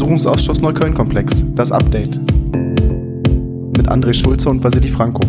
Untersuchungsausschuss Neukölln-Komplex, das Update. Mit André Schulze und Vasili Franco.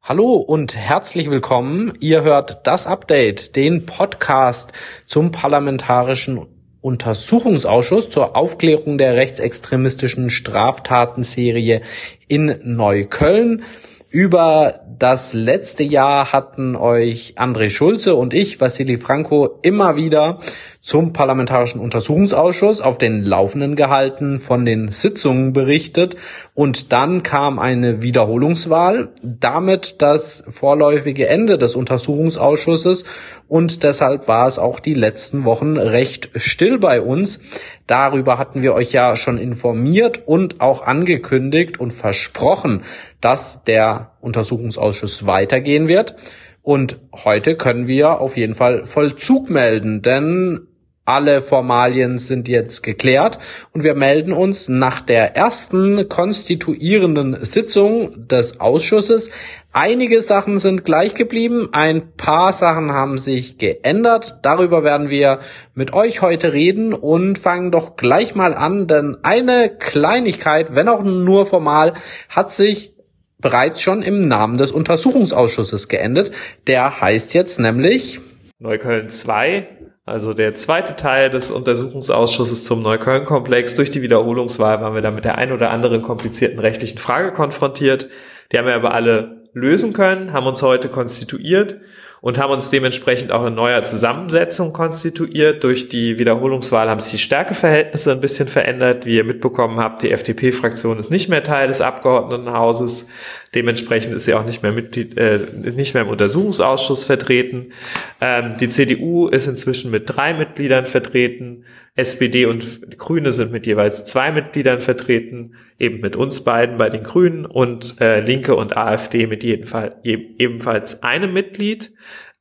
Hallo und herzlich willkommen. Ihr hört das Update, den Podcast zum parlamentarischen Untersuchungsausschuss zur Aufklärung der rechtsextremistischen Straftatenserie in Neukölln. Über das letzte Jahr hatten euch André Schulze und ich, Vassili Franco, immer wieder zum Parlamentarischen Untersuchungsausschuss auf den Laufenden gehalten, von den Sitzungen berichtet und dann kam eine Wiederholungswahl, damit das vorläufige Ende des Untersuchungsausschusses und deshalb war es auch die letzten Wochen recht still bei uns. Darüber hatten wir euch ja schon informiert und auch angekündigt und versprochen, dass der Untersuchungsausschuss weitergehen wird. Und heute können wir auf jeden Fall Vollzug melden, denn alle Formalien sind jetzt geklärt und wir melden uns nach der ersten konstituierenden Sitzung des Ausschusses. Einige Sachen sind gleich geblieben, ein paar Sachen haben sich geändert. Darüber werden wir mit euch heute reden und fangen doch gleich mal an, denn eine Kleinigkeit, wenn auch nur formal, hat sich bereits schon im Namen des Untersuchungsausschusses geendet. Der heißt jetzt nämlich Neukölln 2 also der zweite Teil des Untersuchungsausschusses zum Neukölln-Komplex. Durch die Wiederholungswahl waren wir da mit der ein oder anderen komplizierten rechtlichen Frage konfrontiert. Die haben wir aber alle lösen können, haben uns heute konstituiert und haben uns dementsprechend auch in neuer Zusammensetzung konstituiert. Durch die Wiederholungswahl haben sich die Stärkeverhältnisse ein bisschen verändert. Wie ihr mitbekommen habt, die FDP-Fraktion ist nicht mehr Teil des Abgeordnetenhauses. Dementsprechend ist sie auch nicht mehr Mitglied, äh, nicht mehr im Untersuchungsausschuss vertreten. Ähm, die CDU ist inzwischen mit drei Mitgliedern vertreten. SPD und Grüne sind mit jeweils zwei Mitgliedern vertreten, eben mit uns beiden bei den Grünen und äh, Linke und AfD mit jedenfalls, ebenfalls einem Mitglied.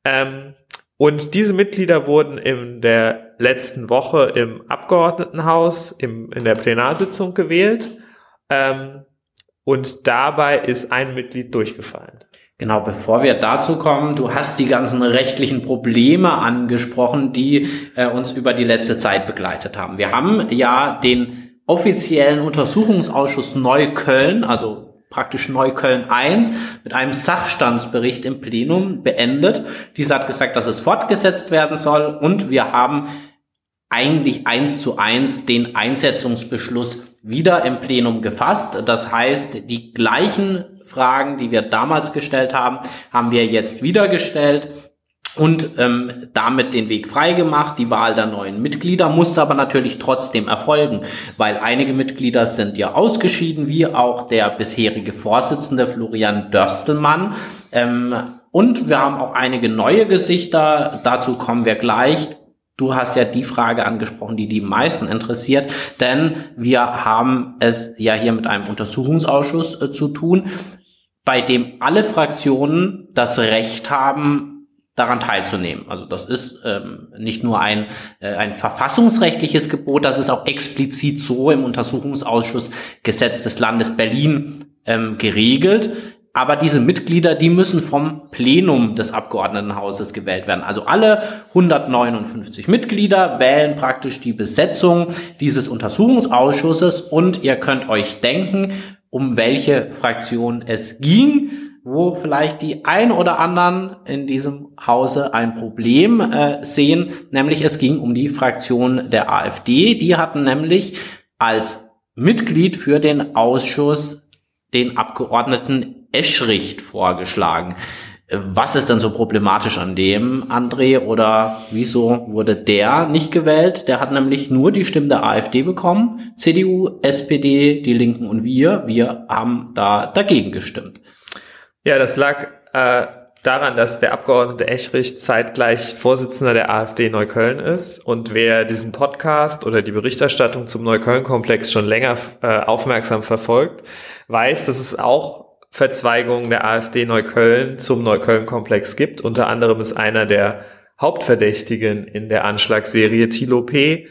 Ähm, und diese Mitglieder wurden in der letzten Woche im Abgeordnetenhaus im, in der Plenarsitzung gewählt. Ähm, und dabei ist ein Mitglied durchgefallen. Genau, bevor wir dazu kommen, du hast die ganzen rechtlichen Probleme angesprochen, die äh, uns über die letzte Zeit begleitet haben. Wir haben ja den offiziellen Untersuchungsausschuss Neukölln, also praktisch Neukölln 1, mit einem Sachstandsbericht im Plenum beendet. Dieser hat gesagt, dass es fortgesetzt werden soll und wir haben eigentlich eins zu eins den Einsetzungsbeschluss wieder im Plenum gefasst. Das heißt, die gleichen Fragen, die wir damals gestellt haben, haben wir jetzt wieder gestellt und ähm, damit den Weg freigemacht. Die Wahl der neuen Mitglieder musste aber natürlich trotzdem erfolgen, weil einige Mitglieder sind ja ausgeschieden, wie auch der bisherige Vorsitzende Florian Dörstelmann. Ähm, und wir haben auch einige neue Gesichter, dazu kommen wir gleich. Du hast ja die Frage angesprochen, die die meisten interessiert, denn wir haben es ja hier mit einem Untersuchungsausschuss äh, zu tun, bei dem alle Fraktionen das Recht haben, daran teilzunehmen. Also das ist ähm, nicht nur ein, äh, ein verfassungsrechtliches Gebot, das ist auch explizit so im Untersuchungsausschuss Gesetz des Landes Berlin ähm, geregelt. Aber diese Mitglieder, die müssen vom Plenum des Abgeordnetenhauses gewählt werden. Also alle 159 Mitglieder wählen praktisch die Besetzung dieses Untersuchungsausschusses und ihr könnt euch denken, um welche Fraktion es ging, wo vielleicht die ein oder anderen in diesem Hause ein Problem äh, sehen, nämlich es ging um die Fraktion der AfD. Die hatten nämlich als Mitglied für den Ausschuss den Abgeordneten Eschricht vorgeschlagen. Was ist denn so problematisch an dem, André? Oder wieso wurde der nicht gewählt? Der hat nämlich nur die Stimmen der AfD bekommen. CDU, SPD, die Linken und wir, wir haben da dagegen gestimmt. Ja, das lag äh, daran, dass der Abgeordnete Eschrich zeitgleich Vorsitzender der AfD Neukölln ist. Und wer diesen Podcast oder die Berichterstattung zum Neukölln-Komplex schon länger äh, aufmerksam verfolgt, weiß, dass es auch Verzweigungen der AfD Neukölln zum Neukölln-Komplex gibt. Unter anderem ist einer der Hauptverdächtigen in der Anschlagsserie Thilo P.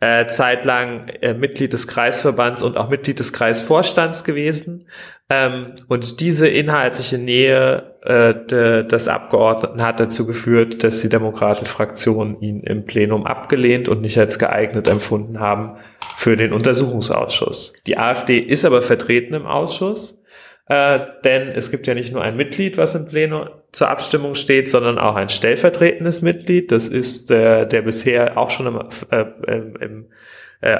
Äh, zeitlang äh, Mitglied des Kreisverbands und auch Mitglied des Kreisvorstands gewesen. Ähm, und diese inhaltliche Nähe äh, de, des Abgeordneten hat dazu geführt, dass die Demokratenfraktion ihn im Plenum abgelehnt und nicht als geeignet empfunden haben für den Untersuchungsausschuss. Die AfD ist aber vertreten im Ausschuss, äh, denn es gibt ja nicht nur ein Mitglied, was im Plenum zur Abstimmung steht, sondern auch ein stellvertretendes Mitglied. Das ist äh, der bisher auch schon im, äh, im äh,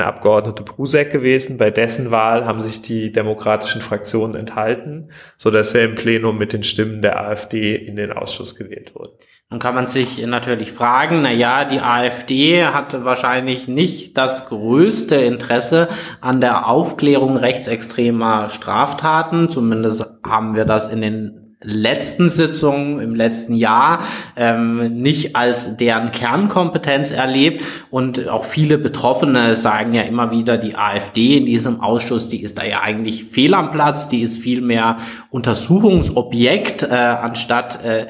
Abgeordnete Prusek gewesen. Bei dessen Wahl haben sich die demokratischen Fraktionen enthalten, so er im Plenum mit den Stimmen der AfD in den Ausschuss gewählt wurde. Nun kann man sich natürlich fragen, na ja, die AfD hatte wahrscheinlich nicht das größte Interesse an der Aufklärung rechtsextremer Straftaten. Zumindest haben wir das in den letzten Sitzung im letzten Jahr ähm, nicht als deren Kernkompetenz erlebt. Und auch viele Betroffene sagen ja immer wieder, die AfD in diesem Ausschuss, die ist da ja eigentlich fehl am Platz, die ist viel mehr Untersuchungsobjekt äh, anstatt äh,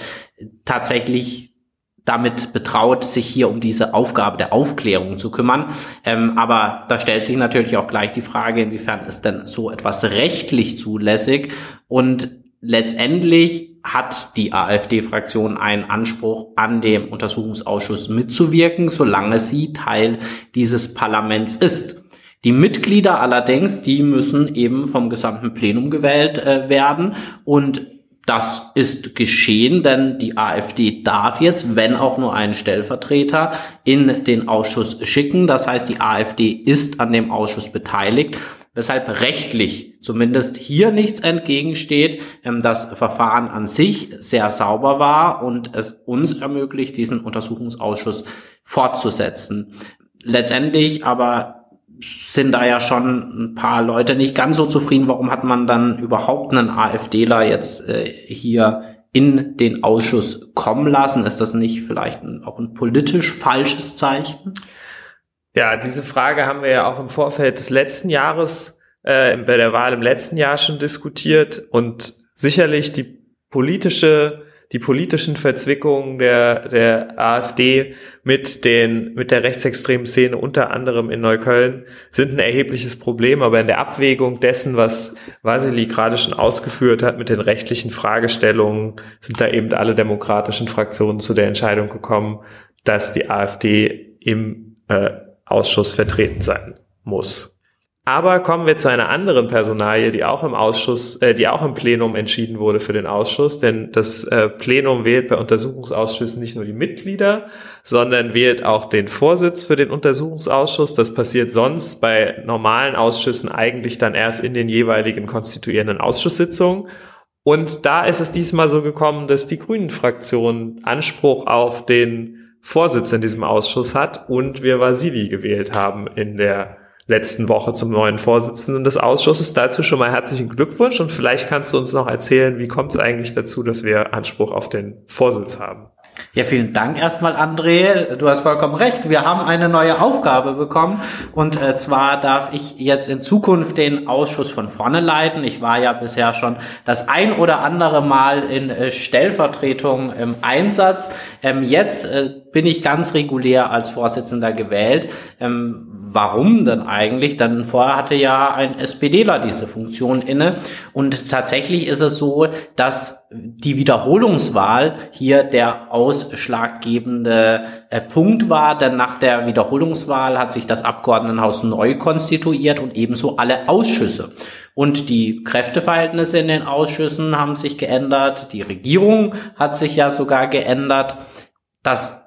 tatsächlich damit betraut, sich hier um diese Aufgabe der Aufklärung zu kümmern. Ähm, aber da stellt sich natürlich auch gleich die Frage, inwiefern ist denn so etwas rechtlich zulässig? Und letztendlich hat die AfD-Fraktion einen Anspruch, an dem Untersuchungsausschuss mitzuwirken, solange sie Teil dieses Parlaments ist. Die Mitglieder allerdings, die müssen eben vom gesamten Plenum gewählt äh, werden und das ist geschehen, denn die AfD darf jetzt, wenn auch nur einen Stellvertreter, in den Ausschuss schicken. Das heißt, die AfD ist an dem Ausschuss beteiligt weshalb rechtlich zumindest hier nichts entgegensteht, ähm, das Verfahren an sich sehr sauber war und es uns ermöglicht, diesen Untersuchungsausschuss fortzusetzen. Letztendlich aber sind da ja schon ein paar Leute nicht ganz so zufrieden. Warum hat man dann überhaupt einen AfDler jetzt äh, hier in den Ausschuss kommen lassen? Ist das nicht vielleicht auch ein politisch falsches Zeichen? Ja, diese Frage haben wir ja auch im Vorfeld des letzten Jahres, äh, bei der Wahl im letzten Jahr schon diskutiert und sicherlich die politische, die politischen Verzwickungen der, der AfD mit den, mit der rechtsextremen Szene unter anderem in Neukölln sind ein erhebliches Problem, aber in der Abwägung dessen, was Vasili gerade schon ausgeführt hat mit den rechtlichen Fragestellungen, sind da eben alle demokratischen Fraktionen zu der Entscheidung gekommen, dass die AfD im äh, Ausschuss vertreten sein muss. Aber kommen wir zu einer anderen Personalie, die auch im Ausschuss, äh, die auch im Plenum entschieden wurde für den Ausschuss, denn das äh, Plenum wählt bei Untersuchungsausschüssen nicht nur die Mitglieder, sondern wählt auch den Vorsitz für den Untersuchungsausschuss. Das passiert sonst bei normalen Ausschüssen eigentlich dann erst in den jeweiligen konstituierenden Ausschusssitzungen. Und da ist es diesmal so gekommen, dass die Grünen-Fraktion Anspruch auf den Vorsitz in diesem Ausschuss hat und wir Vasili gewählt haben in der letzten Woche zum neuen Vorsitzenden des Ausschusses. Dazu schon mal herzlichen Glückwunsch und vielleicht kannst du uns noch erzählen, wie kommt es eigentlich dazu, dass wir Anspruch auf den Vorsitz haben? Ja, vielen Dank erstmal, André. Du hast vollkommen recht. Wir haben eine neue Aufgabe bekommen. Und äh, zwar darf ich jetzt in Zukunft den Ausschuss von vorne leiten. Ich war ja bisher schon das ein oder andere Mal in äh, Stellvertretung im Einsatz. Ähm, jetzt äh, bin ich ganz regulär als Vorsitzender gewählt. Ähm, warum denn eigentlich? Denn vorher hatte ja ein SPDler diese Funktion inne. Und tatsächlich ist es so, dass die Wiederholungswahl hier der ausschlaggebende äh, Punkt war, denn nach der Wiederholungswahl hat sich das Abgeordnetenhaus neu konstituiert und ebenso alle Ausschüsse. Und die Kräfteverhältnisse in den Ausschüssen haben sich geändert, die Regierung hat sich ja sogar geändert. Das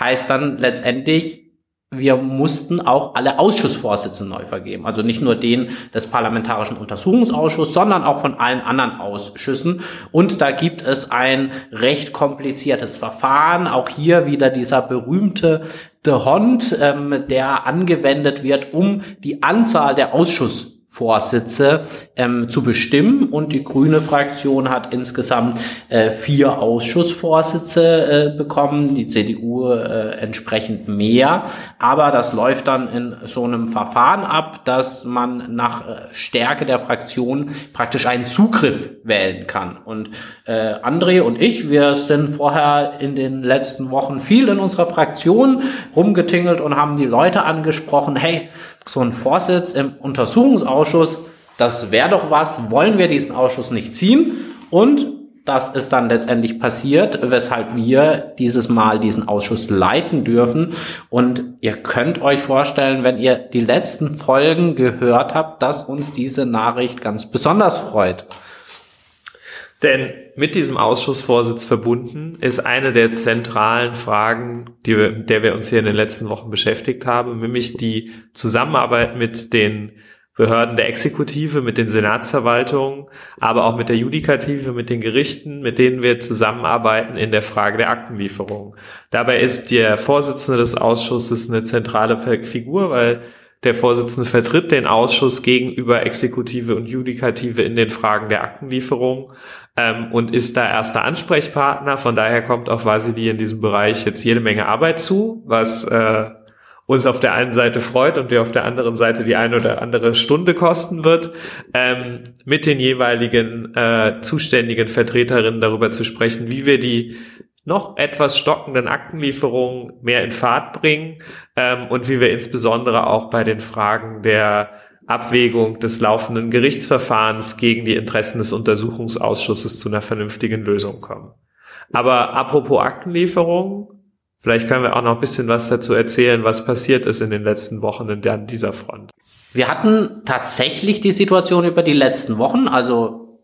heißt dann letztendlich, wir mussten auch alle Ausschussvorsitze neu vergeben. Also nicht nur den des Parlamentarischen Untersuchungsausschusses, sondern auch von allen anderen Ausschüssen. Und da gibt es ein recht kompliziertes Verfahren. Auch hier wieder dieser berühmte The Hond, ähm, der angewendet wird, um die Anzahl der Ausschuss Vorsitze ähm, zu bestimmen. Und die grüne Fraktion hat insgesamt äh, vier Ausschussvorsitze äh, bekommen, die CDU äh, entsprechend mehr, aber das läuft dann in so einem Verfahren ab, dass man nach äh, Stärke der Fraktion praktisch einen Zugriff wählen kann. Und äh, André und ich, wir sind vorher in den letzten Wochen viel in unserer Fraktion rumgetingelt und haben die Leute angesprochen, hey, so ein Vorsitz im Untersuchungsausschuss, das wäre doch was, wollen wir diesen Ausschuss nicht ziehen? Und das ist dann letztendlich passiert, weshalb wir dieses Mal diesen Ausschuss leiten dürfen. Und ihr könnt euch vorstellen, wenn ihr die letzten Folgen gehört habt, dass uns diese Nachricht ganz besonders freut. Denn mit diesem Ausschussvorsitz verbunden ist eine der zentralen Fragen, die wir, der wir uns hier in den letzten Wochen beschäftigt haben, nämlich die Zusammenarbeit mit den Behörden der Exekutive, mit den Senatsverwaltungen, aber auch mit der Judikative, mit den Gerichten, mit denen wir zusammenarbeiten in der Frage der Aktenlieferung. Dabei ist der Vorsitzende des Ausschusses eine zentrale Figur, weil der Vorsitzende vertritt den Ausschuss gegenüber Exekutive und Judikative in den Fragen der Aktenlieferung ähm, und ist da erster Ansprechpartner. Von daher kommt auch Vasili in diesem Bereich jetzt jede Menge Arbeit zu, was äh, uns auf der einen Seite freut und der auf der anderen Seite die eine oder andere Stunde kosten wird, ähm, mit den jeweiligen äh, zuständigen Vertreterinnen darüber zu sprechen, wie wir die noch etwas stockenden Aktenlieferungen mehr in Fahrt bringen ähm, und wie wir insbesondere auch bei den Fragen der Abwägung des laufenden Gerichtsverfahrens gegen die Interessen des Untersuchungsausschusses zu einer vernünftigen Lösung kommen. Aber apropos Aktenlieferung, Vielleicht können wir auch noch ein bisschen was dazu erzählen, was passiert ist in den letzten Wochen an dieser Front. Wir hatten tatsächlich die Situation über die letzten Wochen, also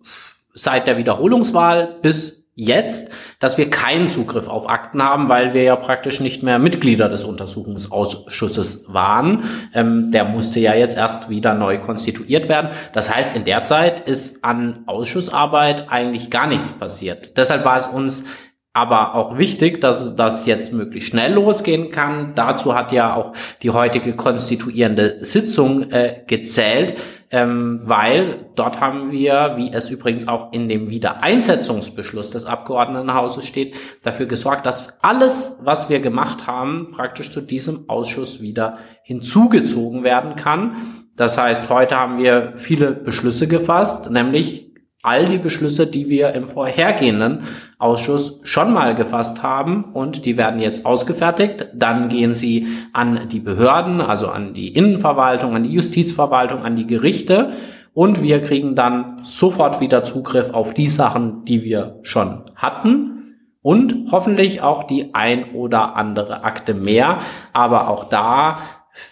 seit der Wiederholungswahl bis jetzt, dass wir keinen Zugriff auf Akten haben, weil wir ja praktisch nicht mehr Mitglieder des Untersuchungsausschusses waren. Ähm, der musste ja jetzt erst wieder neu konstituiert werden. Das heißt, in der Zeit ist an Ausschussarbeit eigentlich gar nichts passiert. Deshalb war es uns aber auch wichtig, dass das jetzt möglichst schnell losgehen kann. Dazu hat ja auch die heutige konstituierende Sitzung äh, gezählt, ähm, weil dort haben wir, wie es übrigens auch in dem Wiedereinsetzungsbeschluss des Abgeordnetenhauses steht, dafür gesorgt, dass alles, was wir gemacht haben, praktisch zu diesem Ausschuss wieder hinzugezogen werden kann. Das heißt, heute haben wir viele Beschlüsse gefasst, nämlich all die Beschlüsse, die wir im vorhergehenden Ausschuss schon mal gefasst haben und die werden jetzt ausgefertigt. Dann gehen sie an die Behörden, also an die Innenverwaltung, an die Justizverwaltung, an die Gerichte und wir kriegen dann sofort wieder Zugriff auf die Sachen, die wir schon hatten und hoffentlich auch die ein oder andere Akte mehr. Aber auch da,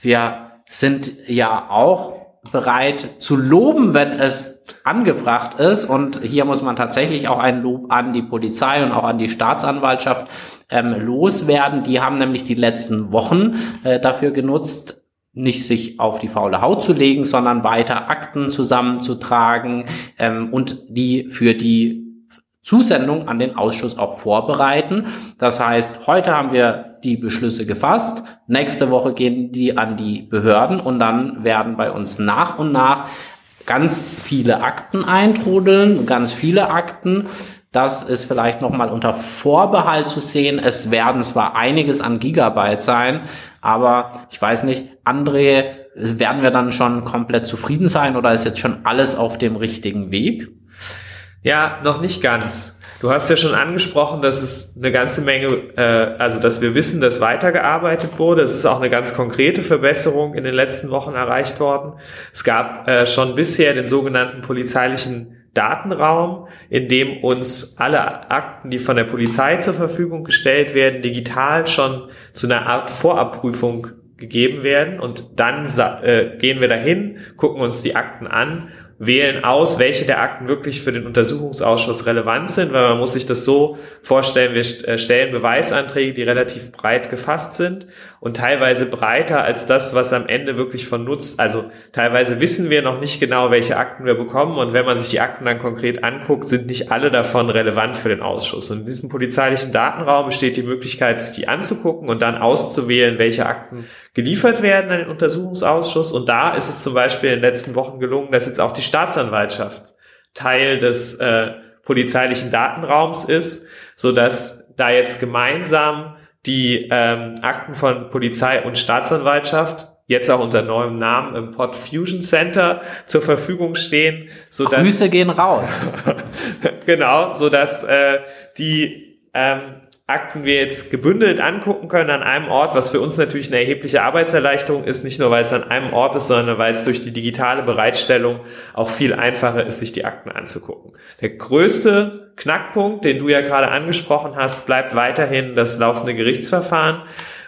wir sind ja auch bereit zu loben, wenn es angebracht ist. Und hier muss man tatsächlich auch ein Lob an die Polizei und auch an die Staatsanwaltschaft ähm, loswerden. Die haben nämlich die letzten Wochen äh, dafür genutzt, nicht sich auf die faule Haut zu legen, sondern weiter Akten zusammenzutragen ähm, und die für die Zusendung an den Ausschuss auch vorbereiten. Das heißt, heute haben wir die Beschlüsse gefasst, nächste Woche gehen die an die Behörden und dann werden bei uns nach und nach ganz viele Akten eintrudeln, ganz viele Akten. Das ist vielleicht nochmal unter Vorbehalt zu sehen. Es werden zwar einiges an Gigabyte sein, aber ich weiß nicht, André, werden wir dann schon komplett zufrieden sein oder ist jetzt schon alles auf dem richtigen Weg? Ja, noch nicht ganz. Du hast ja schon angesprochen, dass es eine ganze Menge, äh, also dass wir wissen, dass weitergearbeitet wurde. Es ist auch eine ganz konkrete Verbesserung in den letzten Wochen erreicht worden. Es gab äh, schon bisher den sogenannten polizeilichen Datenraum, in dem uns alle Akten, die von der Polizei zur Verfügung gestellt werden, digital schon zu einer Art Vorabprüfung gegeben werden. Und dann äh, gehen wir dahin, gucken uns die Akten an wählen aus, welche der Akten wirklich für den Untersuchungsausschuss relevant sind, weil man muss sich das so vorstellen, wir äh, stellen Beweisanträge, die relativ breit gefasst sind und teilweise breiter als das, was am Ende wirklich von Nutz, also teilweise wissen wir noch nicht genau, welche Akten wir bekommen und wenn man sich die Akten dann konkret anguckt, sind nicht alle davon relevant für den Ausschuss. Und in diesem polizeilichen Datenraum besteht die Möglichkeit, sich die anzugucken und dann auszuwählen, welche Akten geliefert werden an den Untersuchungsausschuss. Und da ist es zum Beispiel in den letzten Wochen gelungen, dass jetzt auch die Staatsanwaltschaft Teil des äh, polizeilichen Datenraums ist, so dass da jetzt gemeinsam die ähm, Akten von Polizei und Staatsanwaltschaft jetzt auch unter neuem Namen im Pod Fusion Center zur Verfügung stehen. So dass, Grüße gehen raus. genau, so dass äh, die ähm, Akten wir jetzt gebündelt angucken können an einem Ort, was für uns natürlich eine erhebliche Arbeitserleichterung ist, nicht nur weil es an einem Ort ist, sondern weil es durch die digitale Bereitstellung auch viel einfacher ist, sich die Akten anzugucken. Der größte Knackpunkt, den du ja gerade angesprochen hast, bleibt weiterhin das laufende Gerichtsverfahren,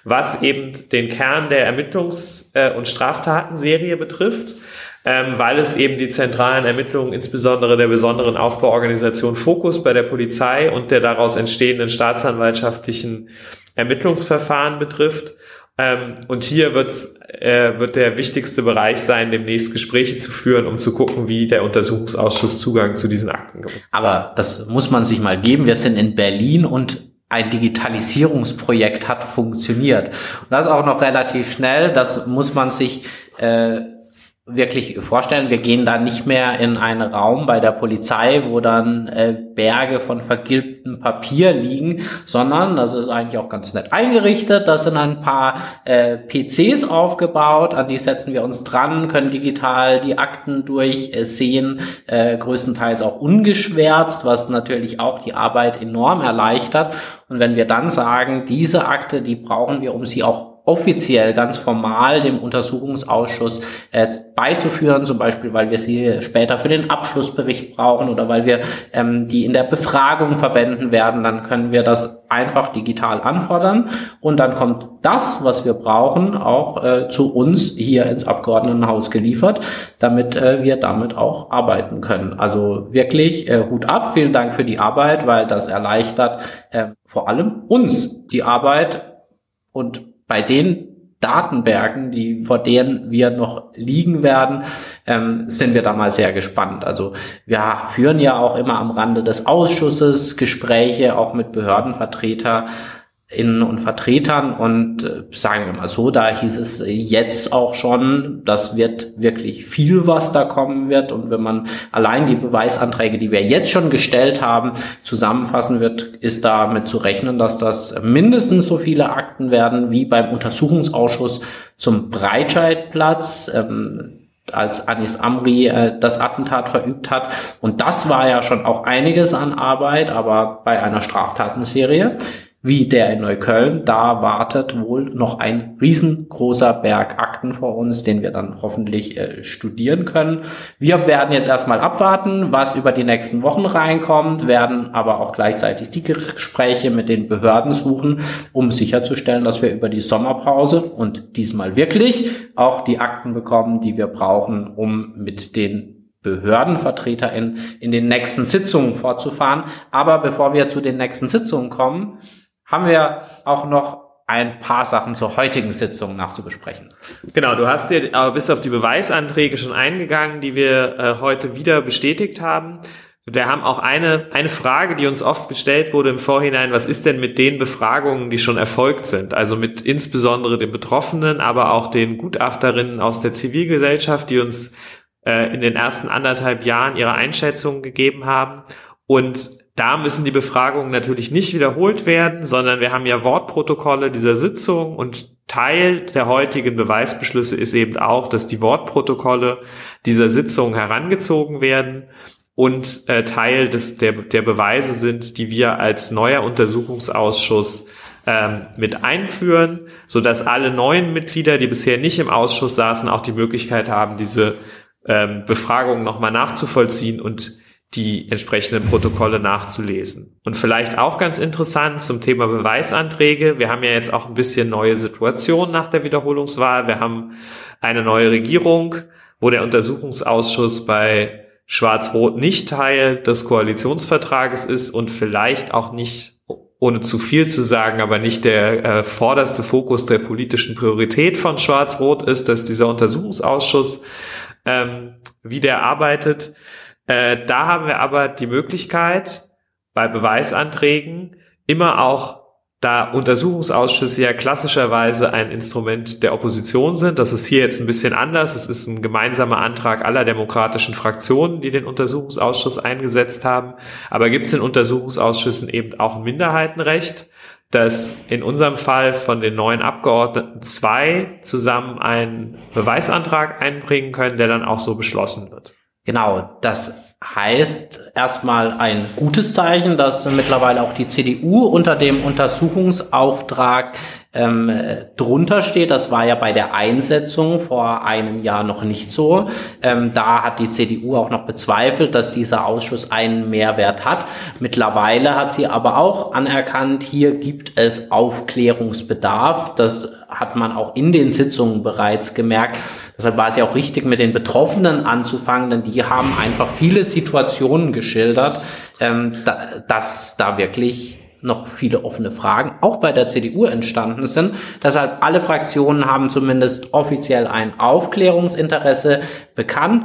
was eben den Kern der Ermittlungs- äh, und Straftatenserie betrifft, ähm, weil es eben die zentralen Ermittlungen, insbesondere der besonderen Aufbauorganisation Fokus bei der Polizei und der daraus entstehenden staatsanwaltschaftlichen Ermittlungsverfahren betrifft. Ähm, und hier wird, äh, wird der wichtigste Bereich sein, demnächst Gespräche zu führen, um zu gucken, wie der Untersuchungsausschuss Zugang zu diesen Akten gibt. Aber das muss man sich mal geben. Wir sind in Berlin und ein Digitalisierungsprojekt hat funktioniert. Und das auch noch relativ schnell. Das muss man sich äh, wirklich vorstellen. Wir gehen da nicht mehr in einen Raum bei der Polizei, wo dann äh, Berge von vergilbtem Papier liegen, sondern das ist eigentlich auch ganz nett eingerichtet. Da sind ein paar äh, PCs aufgebaut, an die setzen wir uns dran, können digital die Akten durchsehen, äh, größtenteils auch ungeschwärzt, was natürlich auch die Arbeit enorm erleichtert. Und wenn wir dann sagen, diese Akte, die brauchen wir, um sie auch offiziell, ganz formal dem Untersuchungsausschuss äh, beizuführen, zum Beispiel, weil wir sie später für den Abschlussbericht brauchen oder weil wir ähm, die in der Befragung verwenden werden, dann können wir das einfach digital anfordern und dann kommt das, was wir brauchen, auch äh, zu uns hier ins Abgeordnetenhaus geliefert, damit äh, wir damit auch arbeiten können. Also wirklich äh, Hut ab, vielen Dank für die Arbeit, weil das erleichtert äh, vor allem uns die Arbeit und bei den Datenbergen, die vor denen wir noch liegen werden, ähm, sind wir da mal sehr gespannt. Also wir führen ja auch immer am Rande des Ausschusses Gespräche, auch mit Behördenvertreter Innen und Vertretern und äh, sagen wir mal so, da hieß es jetzt auch schon, das wird wirklich viel, was da kommen wird und wenn man allein die Beweisanträge, die wir jetzt schon gestellt haben, zusammenfassen wird, ist damit zu rechnen, dass das mindestens so viele Akten werden wie beim Untersuchungsausschuss zum Breitscheidplatz. Ähm, als Anis Amri äh, das Attentat verübt hat. Und das war ja schon auch einiges an Arbeit, aber bei einer Straftatenserie wie der in Neukölln. Da wartet wohl noch ein riesengroßer Berg Akten vor uns, den wir dann hoffentlich äh, studieren können. Wir werden jetzt erstmal abwarten, was über die nächsten Wochen reinkommt, werden aber auch gleichzeitig die Gespräche mit den Behörden suchen, um sicherzustellen, dass wir über die Sommerpause und diesmal wirklich auch die Akten bekommen, die wir brauchen, um mit den Behördenvertreter in, in den nächsten Sitzungen fortzufahren. Aber bevor wir zu den nächsten Sitzungen kommen, haben wir auch noch ein paar Sachen zur heutigen Sitzung nachzubesprechen. Genau, du hast dir aber bis auf die Beweisanträge schon eingegangen, die wir äh, heute wieder bestätigt haben. Wir haben auch eine, eine Frage, die uns oft gestellt wurde im Vorhinein, was ist denn mit den Befragungen, die schon erfolgt sind? Also mit insbesondere den Betroffenen, aber auch den Gutachterinnen aus der Zivilgesellschaft, die uns äh, in den ersten anderthalb Jahren ihre Einschätzungen gegeben haben. Und da müssen die Befragungen natürlich nicht wiederholt werden, sondern wir haben ja Wortprotokolle dieser Sitzung und Teil der heutigen Beweisbeschlüsse ist eben auch, dass die Wortprotokolle dieser Sitzung herangezogen werden und äh, Teil des, der, der Beweise sind, die wir als neuer Untersuchungsausschuss ähm, mit einführen, so dass alle neuen Mitglieder, die bisher nicht im Ausschuss saßen, auch die Möglichkeit haben, diese ähm, Befragungen nochmal nachzuvollziehen und die entsprechenden Protokolle nachzulesen. Und vielleicht auch ganz interessant zum Thema Beweisanträge. Wir haben ja jetzt auch ein bisschen neue Situationen nach der Wiederholungswahl. Wir haben eine neue Regierung, wo der Untersuchungsausschuss bei Schwarz-Rot nicht Teil des Koalitionsvertrages ist und vielleicht auch nicht, ohne zu viel zu sagen, aber nicht der äh, vorderste Fokus der politischen Priorität von Schwarz-Rot ist, dass dieser Untersuchungsausschuss ähm, wie der arbeitet. Äh, da haben wir aber die Möglichkeit, bei Beweisanträgen immer auch, da Untersuchungsausschüsse ja klassischerweise ein Instrument der Opposition sind, das ist hier jetzt ein bisschen anders. Es ist ein gemeinsamer Antrag aller demokratischen Fraktionen, die den Untersuchungsausschuss eingesetzt haben. Aber gibt es in Untersuchungsausschüssen eben auch ein Minderheitenrecht, dass in unserem Fall von den neuen Abgeordneten zwei zusammen einen Beweisantrag einbringen können, der dann auch so beschlossen wird. Genau, das heißt erstmal ein gutes Zeichen, dass mittlerweile auch die CDU unter dem Untersuchungsauftrag ähm, äh, drunter steht. Das war ja bei der Einsetzung vor einem Jahr noch nicht so. Ähm, da hat die CDU auch noch bezweifelt, dass dieser Ausschuss einen Mehrwert hat. Mittlerweile hat sie aber auch anerkannt, hier gibt es Aufklärungsbedarf. Das hat man auch in den Sitzungen bereits gemerkt. Deshalb war es ja auch richtig, mit den Betroffenen anzufangen, denn die haben einfach viele Situationen geschildert, ähm, da, dass da wirklich noch viele offene Fragen, auch bei der CDU entstanden sind. Deshalb alle Fraktionen haben zumindest offiziell ein Aufklärungsinteresse bekannt.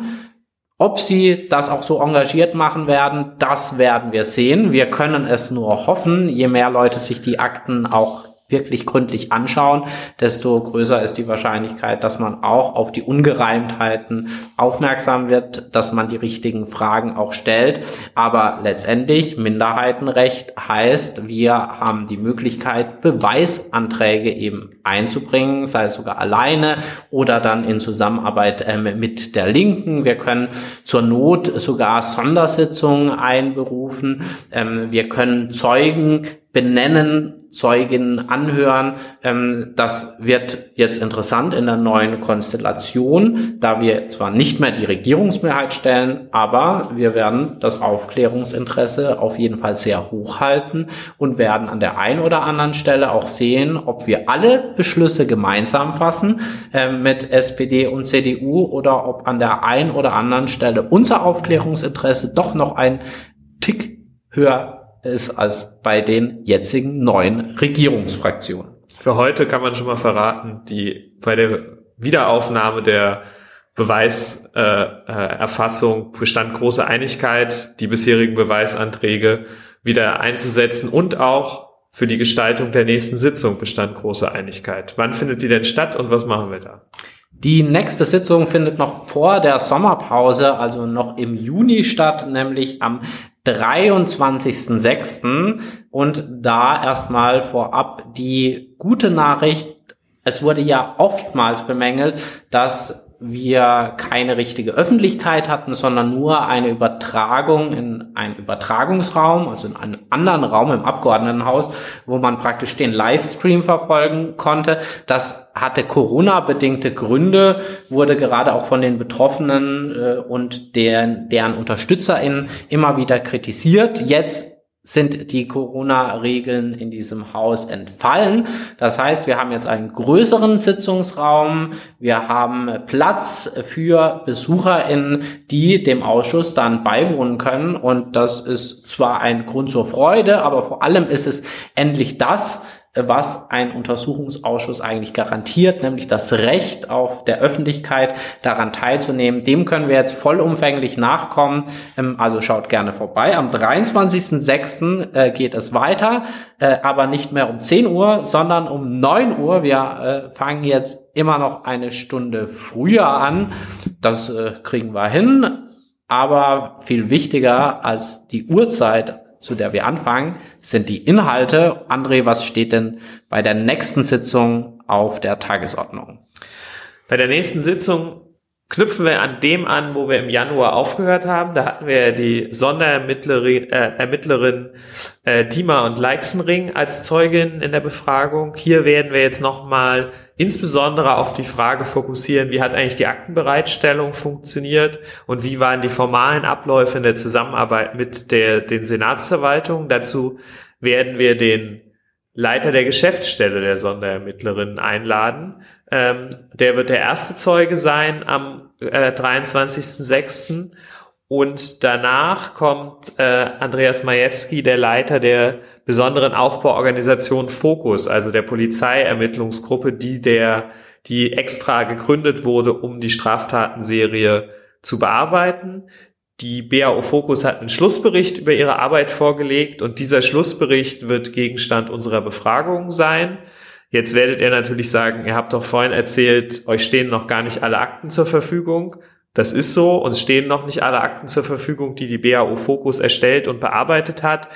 Ob sie das auch so engagiert machen werden, das werden wir sehen. Wir können es nur hoffen, je mehr Leute sich die Akten auch wirklich gründlich anschauen, desto größer ist die Wahrscheinlichkeit, dass man auch auf die Ungereimtheiten aufmerksam wird, dass man die richtigen Fragen auch stellt. Aber letztendlich Minderheitenrecht heißt, wir haben die Möglichkeit, Beweisanträge eben einzubringen, sei es sogar alleine oder dann in Zusammenarbeit äh, mit der Linken. Wir können zur Not sogar Sondersitzungen einberufen. Ähm, wir können Zeugen benennen, Zeuginnen anhören. Ähm, das wird jetzt interessant in der neuen Konstellation, da wir zwar nicht mehr die Regierungsmehrheit stellen, aber wir werden das Aufklärungsinteresse auf jeden Fall sehr hoch halten und werden an der einen oder anderen Stelle auch sehen, ob wir alle Beschlüsse gemeinsam fassen äh, mit SPD und CDU oder ob an der einen oder anderen Stelle unser Aufklärungsinteresse doch noch ein Tick höher ist als bei den jetzigen neuen Regierungsfraktionen. Für heute kann man schon mal verraten, die bei der Wiederaufnahme der Beweiserfassung äh, äh, bestand große Einigkeit, die bisherigen Beweisanträge wieder einzusetzen und auch für die Gestaltung der nächsten Sitzung bestand große Einigkeit. Wann findet die denn statt und was machen wir da? Die nächste Sitzung findet noch vor der Sommerpause, also noch im Juni statt, nämlich am 23.06. Und da erstmal vorab die gute Nachricht. Es wurde ja oftmals bemängelt, dass wir keine richtige Öffentlichkeit hatten, sondern nur eine Übertragung in einen Übertragungsraum, also in einen anderen Raum im Abgeordnetenhaus, wo man praktisch den Livestream verfolgen konnte. Das hatte Corona-bedingte Gründe, wurde gerade auch von den Betroffenen äh, und deren, deren UnterstützerInnen immer wieder kritisiert. Jetzt sind die Corona-Regeln in diesem Haus entfallen. Das heißt, wir haben jetzt einen größeren Sitzungsraum, wir haben Platz für BesucherInnen, die dem Ausschuss dann beiwohnen können. Und das ist zwar ein Grund zur Freude, aber vor allem ist es endlich das, was ein Untersuchungsausschuss eigentlich garantiert, nämlich das Recht auf der Öffentlichkeit daran teilzunehmen. Dem können wir jetzt vollumfänglich nachkommen. Ähm, also schaut gerne vorbei. Am 23.06. Äh, geht es weiter, äh, aber nicht mehr um 10 Uhr, sondern um 9 Uhr. Wir äh, fangen jetzt immer noch eine Stunde früher an. Das kriegen wir hin. Aber viel wichtiger als die Uhrzeit zu der wir anfangen, sind die Inhalte. André, was steht denn bei der nächsten Sitzung auf der Tagesordnung? Bei der nächsten Sitzung knüpfen wir an dem an, wo wir im Januar aufgehört haben. Da hatten wir die Sonderermittlerin äh, Ermittlerin äh, Dima und Leixenring als Zeugin in der Befragung. Hier werden wir jetzt nochmal insbesondere auf die Frage fokussieren, wie hat eigentlich die Aktenbereitstellung funktioniert und wie waren die formalen Abläufe in der Zusammenarbeit mit der, den Senatsverwaltungen. Dazu werden wir den Leiter der Geschäftsstelle der Sonderermittlerin einladen. Ähm, der wird der erste Zeuge sein am äh, 23.06. Und danach kommt äh, Andreas Majewski, der Leiter der besonderen Aufbauorganisation Fokus, also der Polizeiermittlungsgruppe, die der, die extra gegründet wurde, um die Straftatenserie zu bearbeiten. Die BAO Fokus hat einen Schlussbericht über ihre Arbeit vorgelegt und dieser Schlussbericht wird Gegenstand unserer Befragung sein. Jetzt werdet ihr natürlich sagen, ihr habt doch vorhin erzählt, euch stehen noch gar nicht alle Akten zur Verfügung. Das ist so, uns stehen noch nicht alle Akten zur Verfügung, die die BAO Fokus erstellt und bearbeitet hat.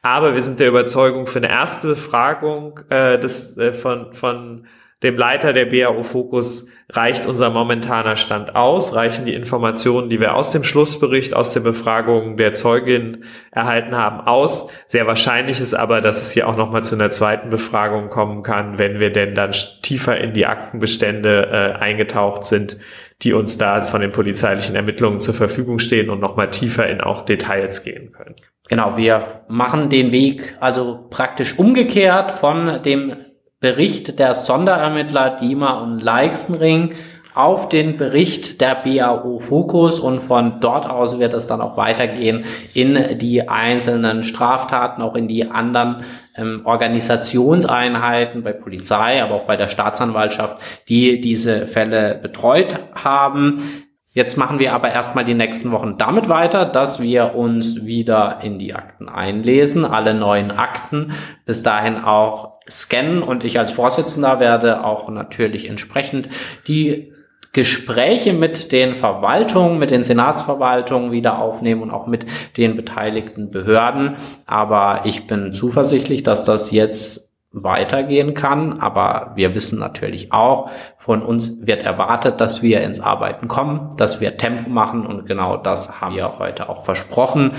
Aber wir sind der Überzeugung, für eine erste Befragung äh, des, äh, von, von dem Leiter der BAO Fokus reicht unser momentaner Stand aus, reichen die Informationen, die wir aus dem Schlussbericht, aus den Befragungen der Zeugin erhalten haben, aus. Sehr wahrscheinlich ist aber, dass es hier auch nochmal zu einer zweiten Befragung kommen kann, wenn wir denn dann tiefer in die Aktenbestände äh, eingetaucht sind, die uns da von den polizeilichen Ermittlungen zur Verfügung stehen und nochmal tiefer in auch Details gehen können. Genau, wir machen den Weg also praktisch umgekehrt von dem Bericht der Sonderermittler Diemer und Leixenring auf den Bericht der BAO Fokus und von dort aus wird es dann auch weitergehen in die einzelnen Straftaten, auch in die anderen ähm, Organisationseinheiten bei Polizei, aber auch bei der Staatsanwaltschaft, die diese Fälle betreut haben. Jetzt machen wir aber erstmal die nächsten Wochen damit weiter, dass wir uns wieder in die Akten einlesen, alle neuen Akten, bis dahin auch scannen und ich als Vorsitzender werde auch natürlich entsprechend die Gespräche mit den Verwaltungen, mit den Senatsverwaltungen wieder aufnehmen und auch mit den beteiligten Behörden. Aber ich bin zuversichtlich, dass das jetzt weitergehen kann. Aber wir wissen natürlich auch, von uns wird erwartet, dass wir ins Arbeiten kommen, dass wir Tempo machen und genau das haben wir heute auch versprochen.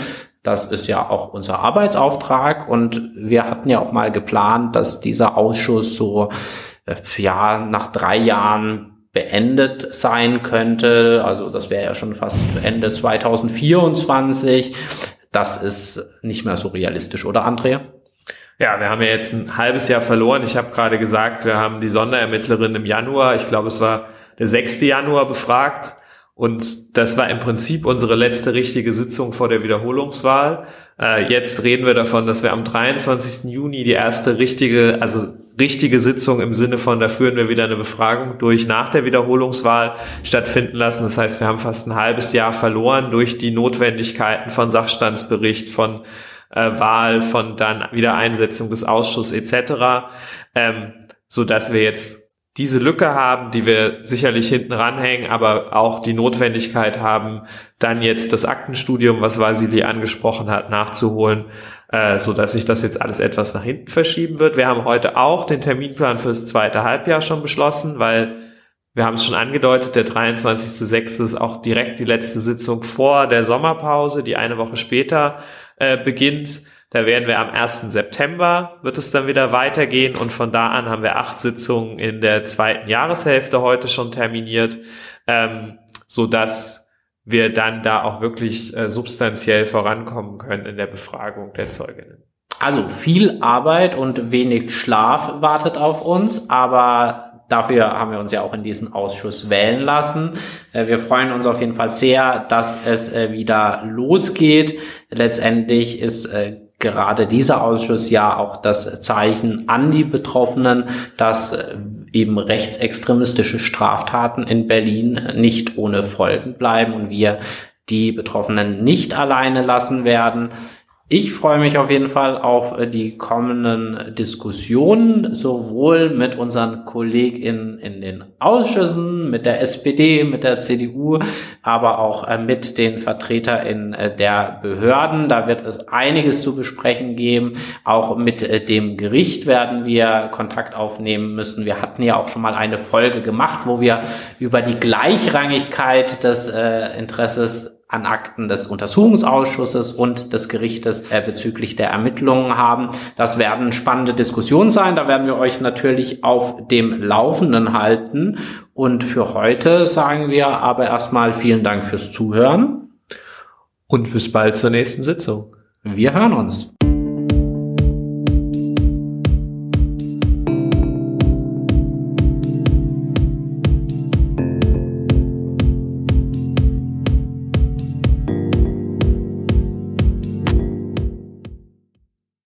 Das ist ja auch unser Arbeitsauftrag und wir hatten ja auch mal geplant, dass dieser Ausschuss so äh, ja nach drei Jahren beendet sein könnte. Also das wäre ja schon fast Ende 2024. Das ist nicht mehr so realistisch, oder Andrea? Ja, wir haben ja jetzt ein halbes Jahr verloren. Ich habe gerade gesagt, wir haben die Sonderermittlerin im Januar, ich glaube es war der 6. Januar befragt. Und das war im Prinzip unsere letzte richtige Sitzung vor der Wiederholungswahl. Äh, jetzt reden wir davon, dass wir am 23. Juni die erste richtige, also richtige Sitzung im Sinne von, da führen wir wieder eine Befragung durch nach der Wiederholungswahl stattfinden lassen. Das heißt, wir haben fast ein halbes Jahr verloren durch die Notwendigkeiten von Sachstandsbericht, von äh, Wahl, von dann Wiedereinsetzung des Ausschusses etc., ähm, so dass wir jetzt diese Lücke haben, die wir sicherlich hinten ranhängen, aber auch die Notwendigkeit haben, dann jetzt das Aktenstudium, was Vasili angesprochen hat, nachzuholen, äh, so dass sich das jetzt alles etwas nach hinten verschieben wird. Wir haben heute auch den Terminplan fürs zweite Halbjahr schon beschlossen, weil wir haben es schon angedeutet, der 23.06. ist auch direkt die letzte Sitzung vor der Sommerpause, die eine Woche später äh, beginnt. Da werden wir am 1. September, wird es dann wieder weitergehen und von da an haben wir acht Sitzungen in der zweiten Jahreshälfte heute schon terminiert, ähm, so dass wir dann da auch wirklich äh, substanziell vorankommen können in der Befragung der Zeuginnen. Also viel Arbeit und wenig Schlaf wartet auf uns, aber Dafür haben wir uns ja auch in diesen Ausschuss wählen lassen. Äh, wir freuen uns auf jeden Fall sehr, dass es äh, wieder losgeht. Letztendlich ist äh, gerade dieser Ausschuss ja auch das Zeichen an die Betroffenen, dass eben rechtsextremistische Straftaten in Berlin nicht ohne Folgen bleiben und wir die Betroffenen nicht alleine lassen werden. Ich freue mich auf jeden Fall auf äh, die kommenden Diskussionen, sowohl mit unseren KollegInnen in den Ausschüssen, mit der SPD, mit der CDU, aber auch äh, mit den VertreterInnen äh, der Behörden. Da wird es einiges zu besprechen geben. Auch mit dem Gericht werden wir Kontakt aufnehmen müssen. Wir hatten ja auch schon mal eine Folge gemacht, wo wir über die Gleichrangigkeit des Interesses an Akten des Untersuchungsausschusses und des Gerichtes äh, bezüglich der Ermittlungen haben. Das werden spannende Diskussionen sein. Da werden wir euch natürlich auf dem Laufenden halten. Und für heute sagen wir aber erstmal vielen Dank fürs Zuhören. Und bis bald zur nächsten Sitzung. Wir hören uns.